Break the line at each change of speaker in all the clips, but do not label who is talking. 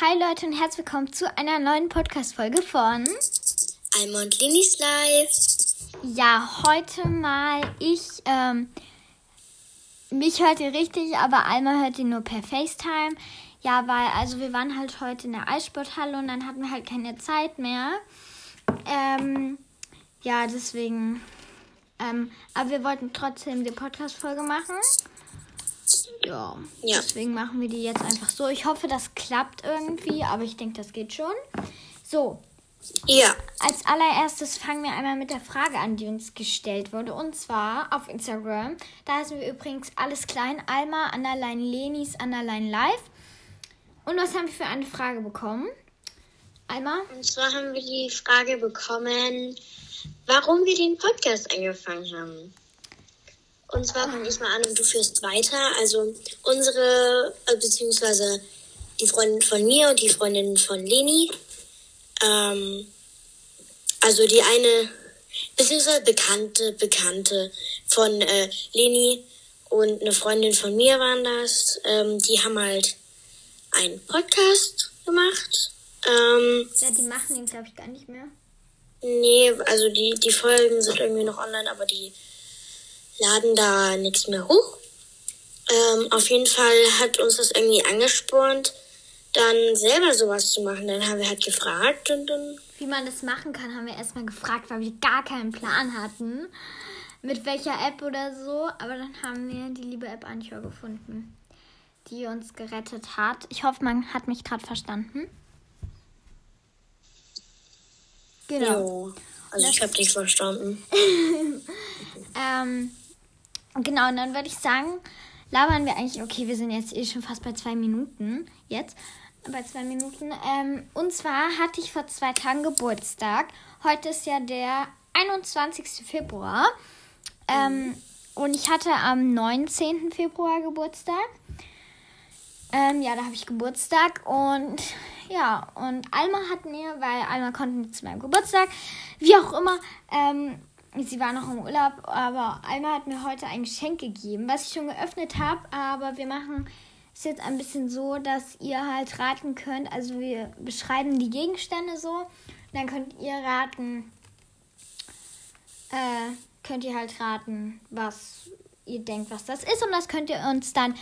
Hi Leute und herzlich willkommen zu einer neuen Podcast-Folge von
Alma und Linis Live.
Ja, heute mal ich, ähm, mich hört ihr richtig, aber Alma hört ihr nur per FaceTime. Ja, weil, also wir waren halt heute in der Eissporthalle und dann hatten wir halt keine Zeit mehr. Ähm, ja, deswegen, ähm, aber wir wollten trotzdem die Podcast-Folge machen. Ja,
Ja.
deswegen machen wir die jetzt einfach so. Ich hoffe, das klappt irgendwie, aber ich denke, das geht schon. So,
Ja,
als allererstes fangen wir einmal mit der Frage an, die uns gestellt wurde. Und zwar auf Instagram. Da heißen wir übrigens alles klein. Alma, Underline Lenis, Underline Live. Und was haben wir für eine Frage bekommen? Alma?
und zwar haben wir die Frage bekommen, warum wir den Podcast angefangen haben. Und zwar fange ich mal an und du führst weiter. Also unsere, äh, beziehungsweise die Freundin von mir und die Freundin von Leni. Ähm, also die eine, beziehungsweise bekannte, bekannte von äh, Leni und eine Freundin von mir waren das. Ähm, die haben halt einen Podcast gemacht. Ähm,
Ja, die machen den, glaube ich, gar nicht mehr.
Nee, also die, die Folgen sind irgendwie noch online, aber die laden da nichts mehr hoch. Ähm, auf jeden Fall hat uns das irgendwie angespornt, dann selber sowas zu machen. Dann haben wir halt gefragt und dann,
Wie man das machen kann, haben wir erstmal gefragt, weil wir gar keinen Plan hatten. Mit welcher App oder so. Aber dann haben wir die liebe App Anchor gefunden, die uns gerettet hat. Ich hoffe, man hat mich gerade verstanden. Genau.
jo. Also ich habe dich verstanden.
Ähm, genau, und dann würde ich sagen, labern wir eigentlich, okay, wir sind jetzt eh schon fast bei zwei Minuten jetzt. Bei zwei Minuten. Ähm, und zwar hatte ich vor zwei Tagen Geburtstag. Heute ist ja der 21. Februar. Ähm, und ich hatte am 19. Februar Geburtstag. Ähm, ja, da habe ich Geburtstag und ja, und Alma hat mir, weil Alma konnte nicht zu meinem Geburtstag, wie auch immer, ähm, sie war noch im Urlaub, aber Alma hat mir heute ein Geschenk gegeben, was ich schon geöffnet habe, aber wir machen es jetzt ein bisschen so, dass ihr halt raten könnt, also wir beschreiben die Gegenstände so, dann könnt ihr raten, äh, könnt ihr halt raten, was ihr denkt, was das ist und das könnt ihr uns dann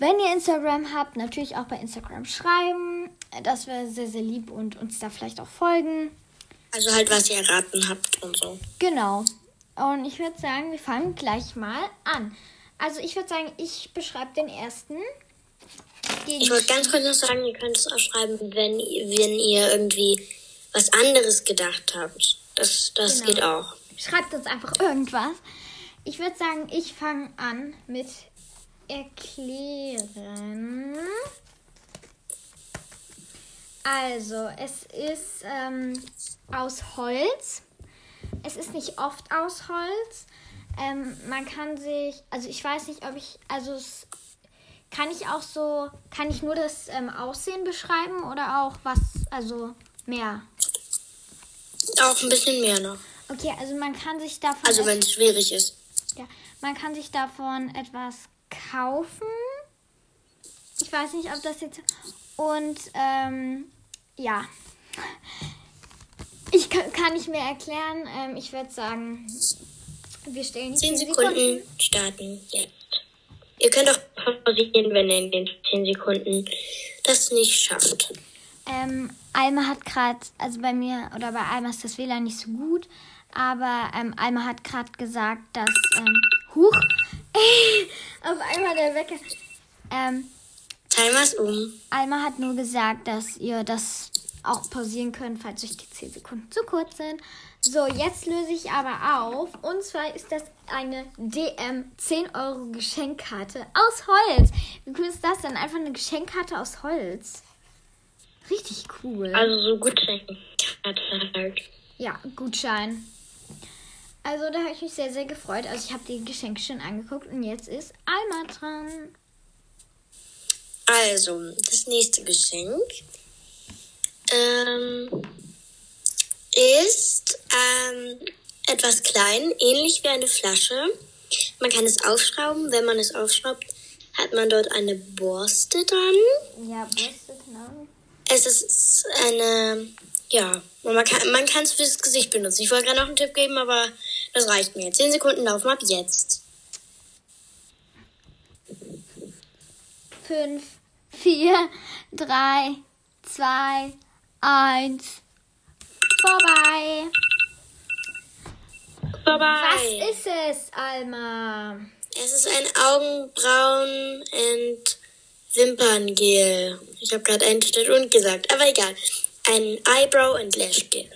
wenn ihr Instagram habt, natürlich auch bei Instagram schreiben. Das wäre sehr, sehr lieb und uns da vielleicht auch folgen.
Also halt, was ihr erraten habt und so.
Genau. Und ich würde sagen, wir fangen gleich mal an. Also ich würde sagen, ich beschreibe den ersten.
Ich wollte ganz kurz noch sagen, ihr könnt es auch schreiben, wenn, ihr- wenn ihr irgendwie was anderes gedacht habt. Das, das
Genau.
geht auch.
Schreibt uns einfach irgendwas. Ich würde sagen, ich fange an mit erklären. Also, es ist ähm, aus Holz. Es ist nicht oft aus Holz. Ähm, man kann sich, also ich weiß nicht, ob ich, also es, kann ich auch so, kann ich nur das ähm, Aussehen beschreiben oder auch was, also mehr?
Auch ein bisschen mehr noch.
Okay, also man kann sich davon.
Also wenn es schwierig ist.
Ja, man kann sich davon etwas kaufen. Ich weiß nicht, ob das jetzt. Und ähm, ja. Ich kann, kann nicht mehr erklären. Ähm, ich würde sagen, wir stellen die
10
10
Sekunden starten jetzt. Ihr könnt auch pausieren, wenn ihr in den 10 Sekunden das nicht schafft.
Ähm, Alma hat gerade, also bei mir oder bei Alma ist das WLAN nicht so gut, aber ähm, Alma hat gerade gesagt, dass. Ähm, huch! Auf einmal der Wecker. Ähm,
Timer ist um.
Alma hat nur gesagt, dass ihr das auch pausieren könnt, falls euch die 10 Sekunden zu kurz sind. So, jetzt löse ich aber auf. Und zwar ist das eine DM 10 Euro Geschenkkarte aus Holz. Wie cool ist das denn? Einfach eine Geschenkkarte aus Holz. Richtig cool.
Also so gut hat halt.
Ja, Gutschein. Also da habe ich mich sehr, sehr gefreut. Also ich habe die Geschenke schon angeguckt und jetzt ist Alma dran.
Also, das nächste Geschenk ähm, ist ähm, etwas klein, ähnlich wie eine Flasche. Man kann es aufschrauben. Wenn man es aufschraubt, hat man dort eine Borste dran.
Ja, Brüste, genau.
Es ist eine, ja, man kann man kann es fürs Gesicht benutzen. Ich wollte gerade noch einen Tipp geben, aber das reicht mir. Zehn Sekunden laufen ab jetzt.
Fünf, vier, drei, zwei, eins. Vorbei.
Vorbei.
Was ist es, Alma?
Es ist ein Augenbrauen- und Wimperngel. Ich habe gerade ein statt und gesagt, aber egal. Ein Eyebrow- und Lash-Gel.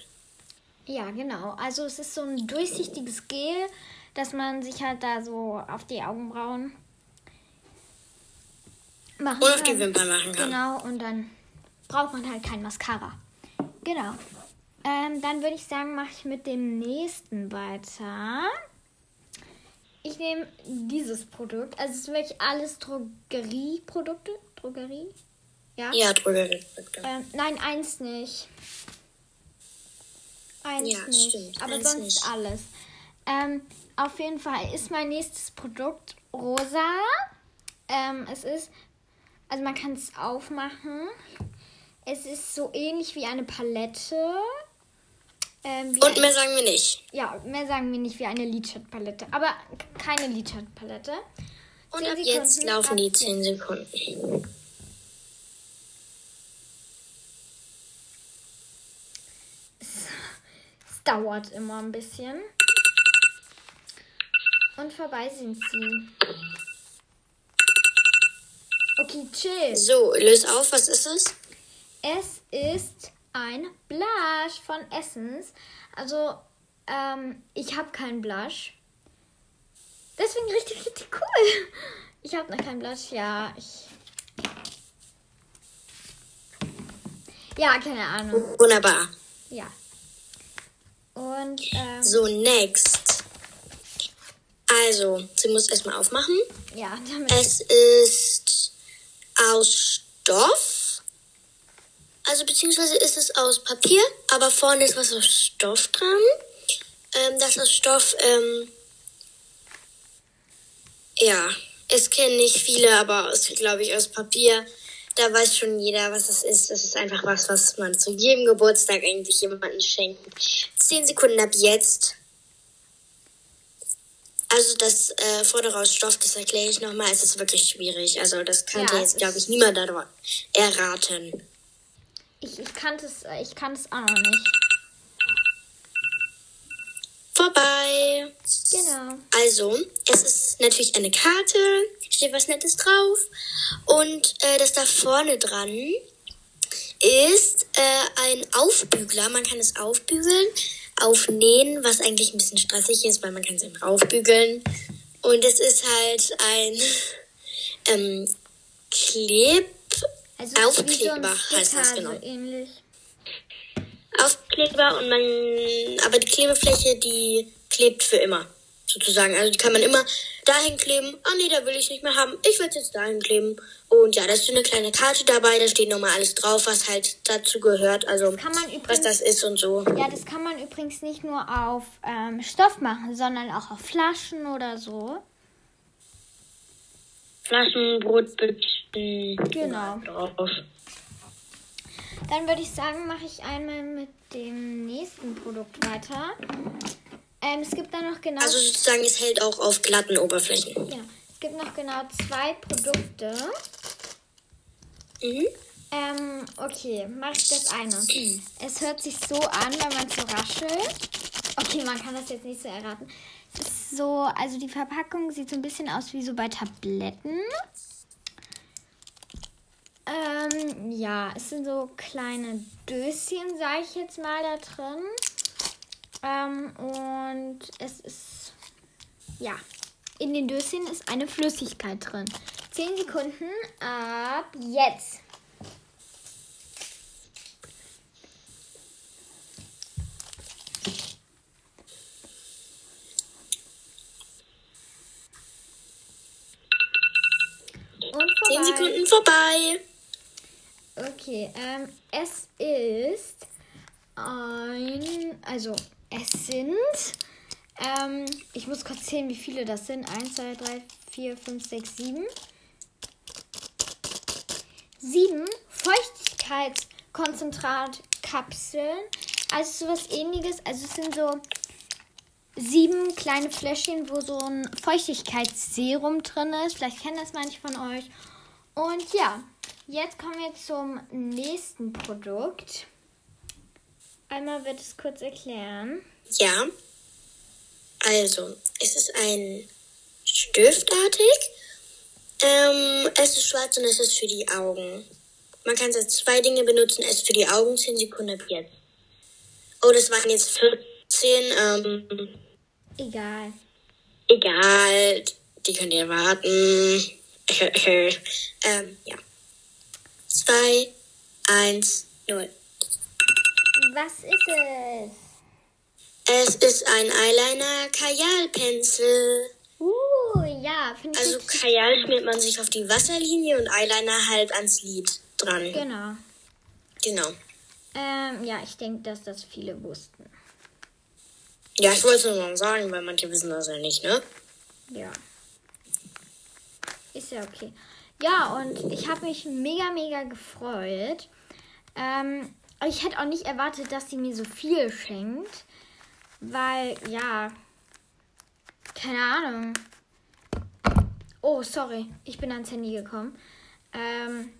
Ja, genau. Also es ist so ein durchsichtiges Gel, dass man sich halt da so auf die Augenbrauen machen kann.
Wimpern machen kann.
Genau, und dann braucht man halt kein Mascara. Genau. Ähm, dann würde ich sagen, mache ich mit dem nächsten weiter. Ich nehme dieses Produkt. Also es ist wirklich alles Drogerieprodukte. Drogerie? Ja.
Ja, Drogerieprodukte.
Ähm, nein, eins nicht. Eins
Ja,
nicht.
stimmt,
aber
eins
sonst
nicht.
alles. Ähm, auf jeden Fall ist mein nächstes Produkt rosa. Ähm, es ist, also man kann es aufmachen. Es ist so ähnlich wie eine Palette. Ähm,
Und mehr sagen wir nicht.
ja, mehr sagen wir nicht wie eine Lidschatten-Palette. Aber keine Lidschatten-Palette.
Und ab jetzt laufen die
jetzt.
10 Sekunden.
Es dauert immer ein bisschen. Und vorbei sind sie. Okay, chill.
So, löse auf, was ist es?
Es ist ein Blush von Essence. Also, ähm, ich habe keinen Blush. Deswegen richtig, richtig cool. Ich habe noch keinen Blush, ja. Ich. Ja, keine Ahnung.
Wunderbar.
Ja. Und, ähm,
So, next. Also, sie muss erstmal aufmachen.
ja, damit.
Es ist aus Stoff. Also beziehungsweise ist es aus Papier, aber vorne ist was aus Stoff dran. Ähm, das aus Stoff, ähm, ja, es kennen nicht viele, aber es ist, glaube ich, aus Papier. Da weiß schon jeder, was das ist. Das ist einfach was, was man zu jedem Geburtstag eigentlich jemandem schenkt. Zehn Sekunden ab jetzt. Also das äh, vordere aus Stoff, das erkläre ich nochmal, es ist wirklich schwierig. Also das kannte
Ja,
jetzt, glaube ich, niemand erraten.
Ich, ich kannte es, ich kannte es auch noch nicht.
Vorbei.
Genau.
Also, es ist natürlich eine Karte, steht was Nettes drauf. Und äh, das da vorne dran ist äh, ein Aufbügler. Man kann es aufbügeln, aufnähen, was eigentlich ein bisschen stressig ist, weil man kann es einfach aufbügeln. Und es ist halt ein ähm, Kleb...
Also wie so
Aufkleber heißt das genau.
ähnlich.
Aufkleber und man, aber die Klebefläche, die klebt für immer, sozusagen. Also die kann man immer dahin kleben. Ah nee, da will ich nicht mehr haben. Ich will es jetzt dahin kleben. Und ja, da ist so eine kleine Karte dabei, da steht nochmal alles drauf, was halt dazu gehört. Also
kann man
was
übrigens-
das ist und so.
Ja, das kann man übrigens nicht nur auf ähm, Stoff machen, sondern auch auf Flaschen oder so.
Flaschen, Brotbüchsen.
Genau.
Drauf.
Dann würde ich sagen, mache ich einmal mit dem nächsten Produkt weiter. Ähm, es gibt da noch genau,
Also sozusagen, es hält auch auf glatten Oberflächen.
genau, es gibt noch genau zwei Produkte.
Mhm.
Ähm, okay, mache ich das eine. Es hört sich so an, wenn man so raschelt. Okay, man kann das jetzt nicht so erraten. Es ist so, also die Verpackung sieht so ein bisschen aus wie so bei Tabletten. Ähm, ja, es sind so kleine Döschen, sage ich jetzt mal, da drin. Ähm, und es ist, ja, in den Döschen ist eine Flüssigkeit drin. 10 Sekunden ab jetzt. Und
Zehn
vorbei.
Sekunden vorbei.
Okay, ähm, es ist ein, also es sind, ähm, ich muss kurz zählen, wie viele das sind. 1, 2, 3, 4, 5, 6, 7. Sieben Feuchtigkeits Konzentratkapseln. Also sowas ähnliches. Also es sind so sieben kleine Fläschchen, wo so ein Feuchtigkeitsserum drin ist. Vielleicht kennen das manche von euch. Und ja, jetzt kommen wir zum nächsten Produkt. Einmal wird es kurz erklären.
Ja. Also, es ist ein Stiftartig. Ähm, es ist schwarz und es ist für die Augen. Man kann es als zwei Dinge benutzen. Es ist für die Augen 10 Sekunden ab jetzt. Oh, das waren jetzt 14. Ähm,
Egal.
egal. Die könnt ihr warten. ähm, ja. 2, 1, 0.
Was ist es?
Es ist ein Eyeliner Kajalpencil.
Uh, ja, finde ich
Also Kajal schmiert man sich auf die Wasserlinie und Eyeliner halt ans Lid dran.
Genau.
Genau.
Ähm, ja, ich denke, dass das viele wussten.
Ja, ich wollte es nur mal sagen, weil manche wissen das ja nicht, ne?
Ja. Ist ja okay. Ja, und ich habe mich mega, mega gefreut. Ähm, aber ich hätte auch nicht erwartet, dass sie mir so viel schenkt. Weil, ja. Keine Ahnung. Oh, sorry. Ich bin ans Handy gekommen. Ähm,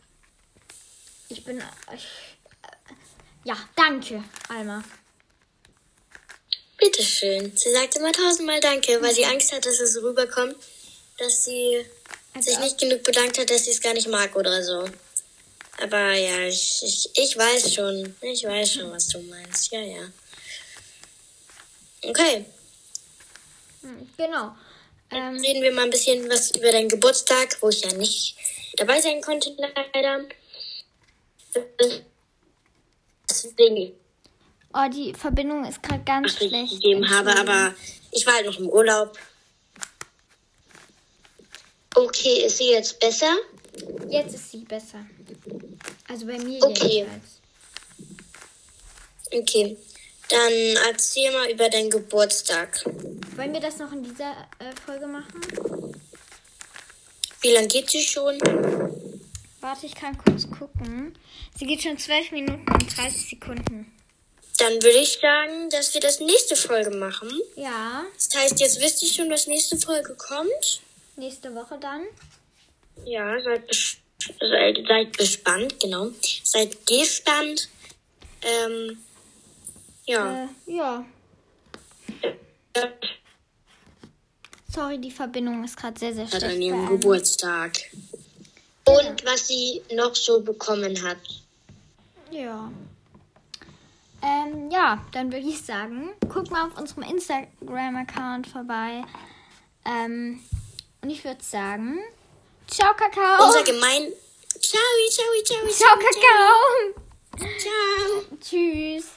ich bin. Ich, äh, ja, danke, Alma.
Bitteschön. Sie sagt immer tausendmal Danke, weil sie Angst hat, dass es rüberkommt, dass sie
Also
sich nicht genug bedankt hat, dass sie es gar nicht mag oder so. Aber ja, ich, ich, ich weiß schon. Ich weiß schon, was du meinst. Ja, ja. Okay.
Genau.
Dann
Ähm,
reden wir mal ein bisschen was über deinen Geburtstag, wo ich ja nicht dabei sein konnte, leider. Deswegen
oh, die Verbindung ist gerade ganz schlecht.
gegeben habe, aber ich war halt noch im Urlaub. Okay, ist sie jetzt besser?
Jetzt ist sie besser. Also bei mir
Okay.
jedenfalls.
Okay. Dann erzähl mal über deinen Geburtstag.
Wollen wir das noch in dieser äh, Folge machen?
Wie lange geht sie schon?
Warte, ich kann kurz gucken. Sie geht schon 12 Minuten und 30 Sekunden.
Dann würde ich sagen, dass wir das nächste Folge machen.
Ja,
Das heißt, jetzt wisst ihr schon, dass nächste Folge kommt.
nächste Woche dann.
Ja, seid, bes seid, seid gespannt, genau. Seid gespannt. Ähm, ja.
Äh, ja. Sorry, die Verbindung ist gerade sehr, sehr
hat
schlecht.
an ihrem. Geburtstag. Und was sie noch so bekommen hat.
Ja. Ähm, ja, dann würde ich sagen, guck mal auf unserem Instagram-Account vorbei. Ähm, und ich würde sagen, ciao, Kakao.
Unser gemein. Ciao, ciao, ciao,
ciao, Kakao.
ciao.
Tschüss.